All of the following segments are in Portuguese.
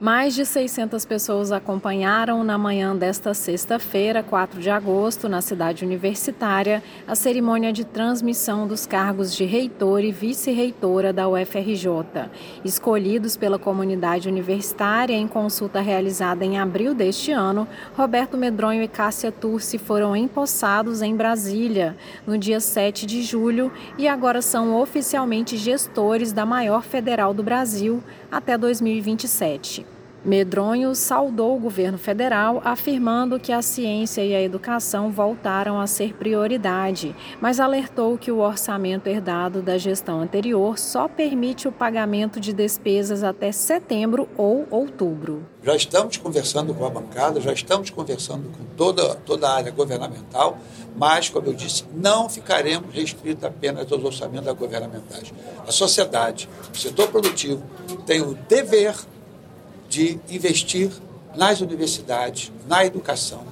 Mais de 600 pessoas acompanharam na manhã desta sexta-feira, 4 de agosto, na cidade universitária, a cerimônia de transmissão dos cargos de reitor e vice-reitora da UFRJ, escolhidos pela comunidade universitária em consulta realizada em abril deste ano. Roberto Medronho e Cássia Turci foram empossados em Brasília no dia 7 de julho e agora são oficialmente gestores da maior federal do Brasil até 2027. Medronho saudou o governo federal, afirmando que a ciência e a educação voltaram a ser prioridade, mas alertou que o orçamento herdado da gestão anterior só permite o pagamento de despesas até setembro ou outubro. Já estamos conversando com a bancada, já estamos conversando com toda, toda a área governamental, mas, como eu disse, não ficaremos restritos apenas aos orçamentos governamentais. A sociedade, o setor produtivo, tem o dever de investir nas universidades, na educação,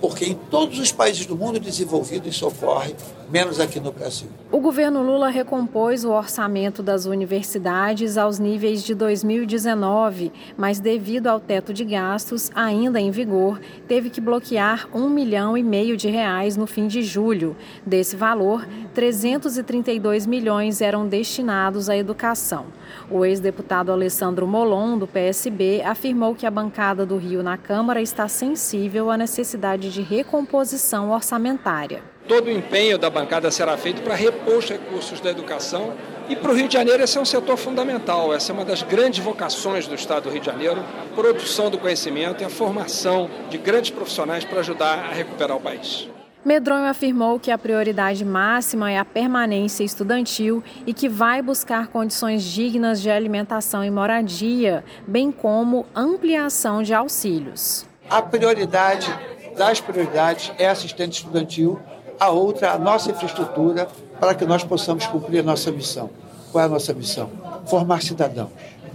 porque em todos os países do mundo desenvolvido isso ocorre, menos aqui no Brasil. O governo Lula recompôs o orçamento das universidades aos níveis de 2019, mas devido ao teto de gastos ainda em vigor, teve que bloquear um milhão e meio de reais no fim de julho. Desse valor, 332 milhões eram destinados à educação. O ex-deputado Alessandro Molon, do PSB, afirmou que a bancada do Rio na Câmara está sensível à necessidade de recomposição orçamentária. Todo o empenho da bancada será feito para repor os recursos da educação e para o Rio de Janeiro esse é um setor fundamental, essa é uma das grandes vocações do Estado do Rio de Janeiro, a produção do conhecimento e a formação de grandes profissionais para ajudar a recuperar o país. Medronho afirmou que a prioridade máxima é a permanência estudantil e que vai buscar condições dignas de alimentação e moradia, bem como ampliação de auxílios. A prioridade das prioridades é assistente estudantil, a outra a nossa infraestrutura para que nós possamos cumprir a nossa missão. Qual é a nossa missão? Formar cidadãos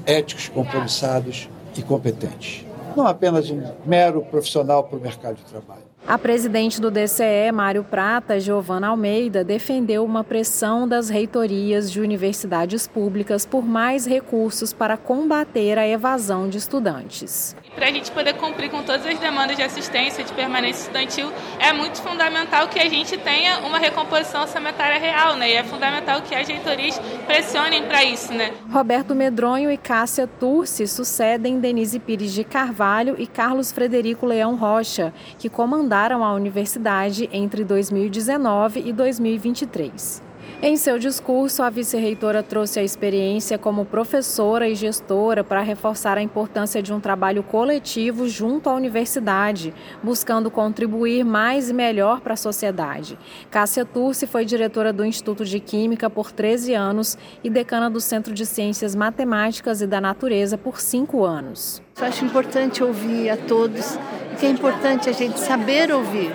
éticos, compromissados e competentes. Não apenas um mero profissional para o mercado de trabalho. A presidente do DCE, Mário Prata, Giovana Almeida, defendeu uma pressão das reitorias de universidades públicas por mais recursos para combater a evasão de estudantes para a gente poder cumprir com todas as demandas de assistência, de permanência estudantil, é muito fundamental que a gente tenha uma recomposição orçamentária real, né? E é fundamental que as reitorias pressionem para isso, né? Roberto Medronho e Cássia Turci sucedem Denise Pires de Carvalho e Carlos Frederico Leão Rocha, que comandaram a universidade entre 2019 e 2023. Em seu discurso, a vice-reitora trouxe a experiência como professora e gestora para reforçar a importância de um trabalho coletivo junto à universidade, buscando contribuir mais e melhor para a sociedade. Cássia Turci foi diretora do Instituto de Química por 13 anos e decana do Centro de Ciências Matemáticas e da Natureza por 5 anos. Eu acho importante ouvir a todos, que é importante a gente saber ouvir.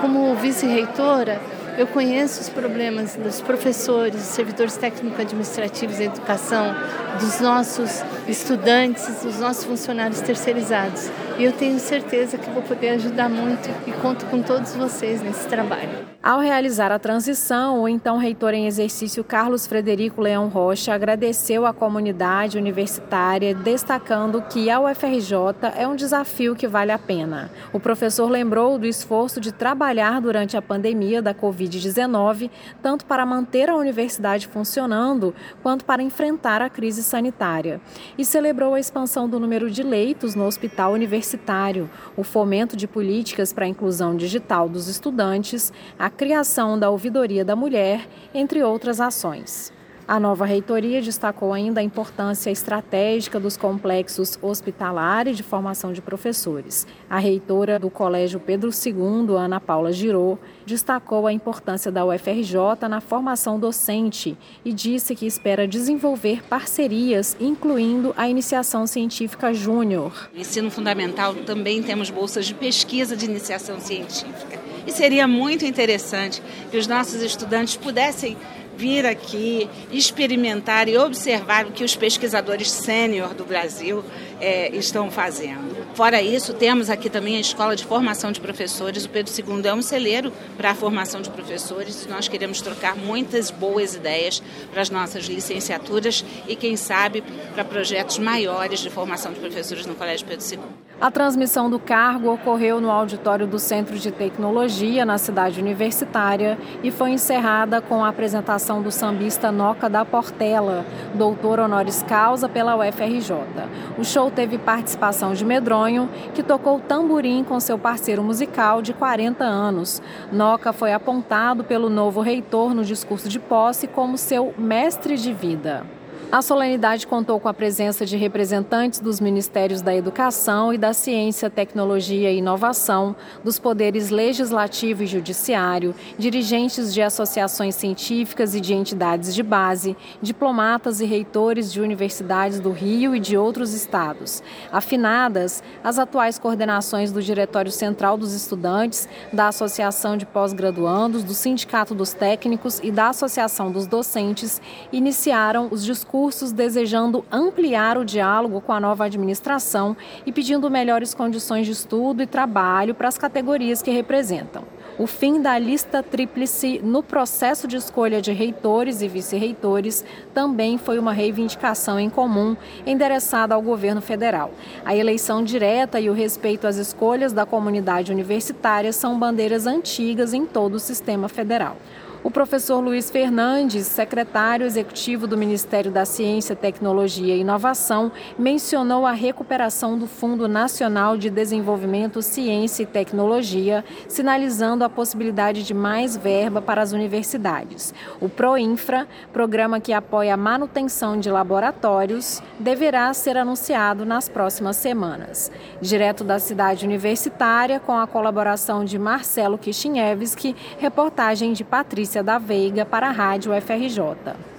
Como vice-reitora, eu conheço os problemas dos professores, dos servidores técnico-administrativos da educação, dos nossos estudantes, dos nossos funcionários terceirizados. E eu tenho certeza que vou poder ajudar muito e conto com todos vocês nesse trabalho. Ao realizar a transição, o então reitor em exercício Carlos Frederico Leão Rocha agradeceu à comunidade universitária, destacando que a UFRJ é um desafio que vale a pena. O professor lembrou do esforço de trabalhar durante a pandemia da Covid-19, tanto para manter a universidade funcionando, quanto para enfrentar a crise sanitária. E celebrou a expansão do número de leitos no hospital universitário o fomento de políticas para a inclusão digital dos estudantes, a criação da Ouvidoria da Mulher, entre outras ações. A nova reitoria destacou ainda a importância estratégica dos complexos hospitalar e de formação de professores. A reitora do Colégio Pedro II, Ana Paula Girô, destacou a importância da UFRJ na formação docente e disse que espera desenvolver parcerias, incluindo a iniciação científica júnior. No ensino fundamental também temos bolsas de pesquisa de iniciação científica. E seria muito interessante que os nossos estudantes pudessem vir aqui, experimentar e observar o que os pesquisadores sênior do Brasil é, estão fazendo. Fora isso, temos aqui também a Escola de Formação de Professores. O Pedro II é um celeiro para a formação de professores. Nós queremos trocar muitas boas ideias para as nossas licenciaturas e, quem sabe, para projetos maiores de formação de professores no Colégio Pedro II. A transmissão do cargo ocorreu no auditório do Centro de Tecnologia, na cidade universitária, e foi encerrada com a apresentação do sambista Noca da Portela, doutor honoris causa pela UFRJ. O show teve participação de Medronho, que tocou tamborim com seu parceiro musical de 40 anos. Noca foi apontado pelo novo reitor no discurso de posse como seu mestre de vida. A solenidade contou com a presença de representantes dos Ministérios da Educação e da Ciência, Tecnologia e Inovação, dos poderes legislativo e judiciário, dirigentes de associações científicas e de entidades de base, diplomatas e reitores de universidades do Rio e de outros estados. Afinadas as atuais coordenações do Diretório Central dos Estudantes, da Associação de Pós-Graduandos, do Sindicato dos Técnicos e da Associação dos Docentes, iniciaram os discursos desejando ampliar o diálogo com a nova administração e pedindo melhores condições de estudo e trabalho para as categorias que representam. O fim da lista tríplice no processo de escolha de reitores e vice-reitores também foi uma reivindicação em comum endereçada ao governo federal. A eleição direta e o respeito às escolhas da comunidade universitária são bandeiras antigas em todo o sistema federal. O professor Luiz Fernandes, secretário executivo do Ministério da Ciência, Tecnologia e Inovação, mencionou a recuperação do Fundo Nacional de Desenvolvimento, Ciência e Tecnologia, sinalizando a possibilidade de mais verba para as universidades. O PROINFRA, programa que apoia a manutenção de laboratórios, deverá ser anunciado nas próximas semanas. Direto da cidade universitária, com a colaboração de Marcelo Kishinevski, reportagem de Patrícia da Veiga para a Rádio FRJ.